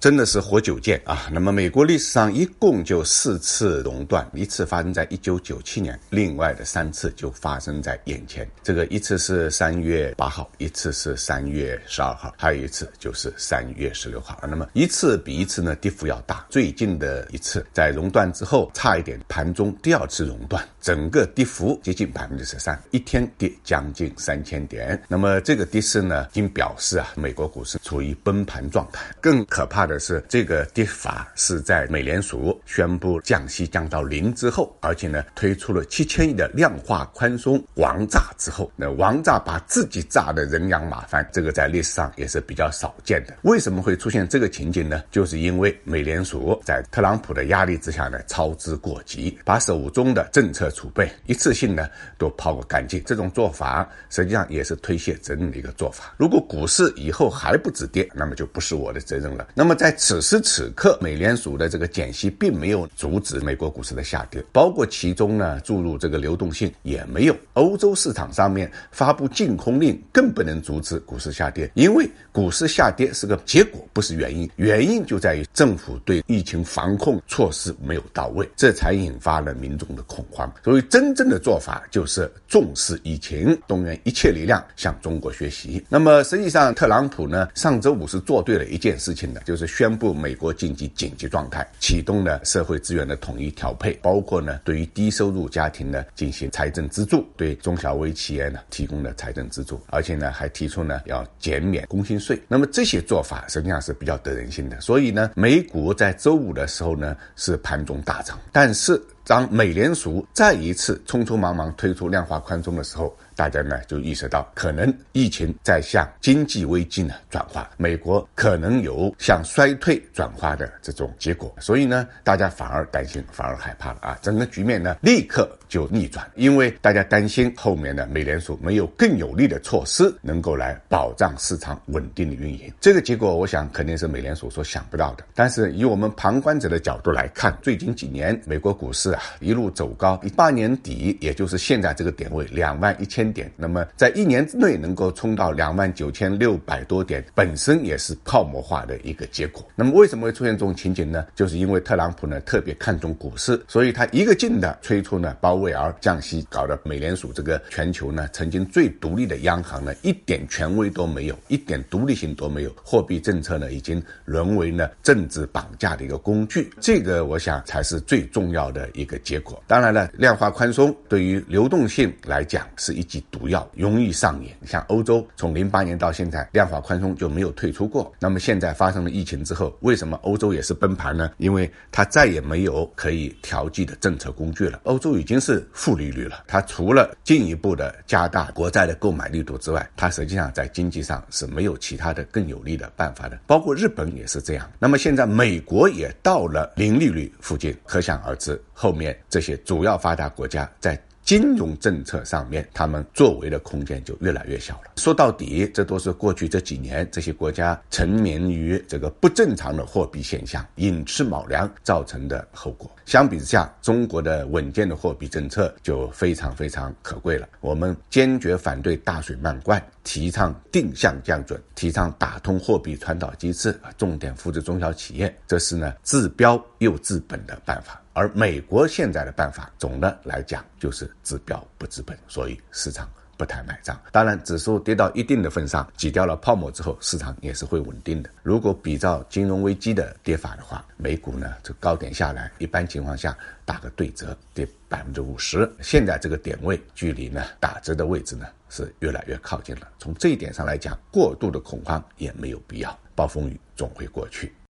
真的是活久见啊！那么美国历史上一共就四次熔断，一次发生在一九九七年，另外的三次就发生在眼前。这个一次是三月八号，一次是三月十二号，还有一次就是三月十六号。那么一次比一次呢跌幅要大。最近的一次在熔断之后，差一点盘中第二次熔断，整个跌幅接近百分之十三，一天跌将近三千点。那么这个跌势呢，已经表示啊，美国股市处于崩盘状态。更可怕。的是这个跌法是在美联储宣布降息降到零之后，而且呢推出了七千亿的量化宽松王炸之后，那王炸把自己炸得人仰马翻，这个在历史上也是比较少见的。为什么会出现这个情景呢？就是因为美联储在特朗普的压力之下呢操之过急，把手中的政策储备一次性呢都抛个干净。这种做法实际上也是推卸责任的一个做法。如果股市以后还不止跌，那么就不是我的责任了。那么在此时此刻，美联储的这个减息并没有阻止美国股市的下跌，包括其中呢注入这个流动性也没有。欧洲市场上面发布禁空令，更不能阻止股市下跌，因为股市下跌是个结果，不是原因。原因就在于政府对疫情防控措施没有到位，这才引发了民众的恐慌。所以真正的做法就是重视疫情，动员一切力量向中国学习。那么实际上，特朗普呢上周五是做对了一件事情的，就是。宣布美国经济紧急状态，启动了社会资源的统一调配，包括呢对于低收入家庭呢进行财政资助，对中小微企业呢提供了财政资助，而且呢还提出呢要减免工薪税。那么这些做法实际上是比较得人心的，所以呢美股在周五的时候呢是盘中大涨，但是当美联储再一次匆匆忙忙推出量化宽松的时候。大家呢就意识到，可能疫情在向经济危机呢转化，美国可能有向衰退转化的这种结果，所以呢，大家反而担心，反而害怕了啊！整个局面呢立刻就逆转，因为大家担心后面的美联储没有更有力的措施能够来保障市场稳定的运营。这个结果，我想肯定是美联储所想不到的。但是以我们旁观者的角度来看，最近几年美国股市啊一路走高，一八年底，也就是现在这个点位两万一千。点，那么在一年之内能够冲到两万九千六百多点，本身也是泡沫化的一个结果。那么为什么会出现这种情景呢？就是因为特朗普呢特别看重股市，所以他一个劲的催促呢鲍威尔降息，搞得美联储这个全球呢曾经最独立的央行呢一点权威都没有，一点独立性都没有，货币政策呢已经沦为呢政治绑架的一个工具。这个我想才是最重要的一个结果。当然了，量化宽松对于流动性来讲是一剂。毒药容易上瘾，像欧洲从零八年到现在量化宽松就没有退出过。那么现在发生了疫情之后，为什么欧洲也是崩盘呢？因为它再也没有可以调剂的政策工具了。欧洲已经是负利率了，它除了进一步的加大国债的购买力度之外，它实际上在经济上是没有其他的更有利的办法的。包括日本也是这样。那么现在美国也到了零利率附近，可想而知后，后面这些主要发达国家在。金融政策上面，他们作为的空间就越来越小了。说到底，这都是过去这几年这些国家沉湎于这个不正常的货币现象、寅吃卯粮造成的后果。相比之下，中国的稳健的货币政策就非常非常可贵了。我们坚决反对大水漫灌，提倡定向降准，提倡打通货币传导机制，重点扶持中小企业，这是呢治标又治本的办法。而美国现在的办法，总的来讲就是治标不治本，所以市场不太买账。当然，指数跌到一定的份上，挤掉了泡沫之后，市场也是会稳定的。如果比照金融危机的跌法的话，美股呢这高点下来，一般情况下打个对折，跌百分之五十。现在这个点位距离呢打折的位置呢是越来越靠近了。从这一点上来讲，过度的恐慌也没有必要，暴风雨总会过去。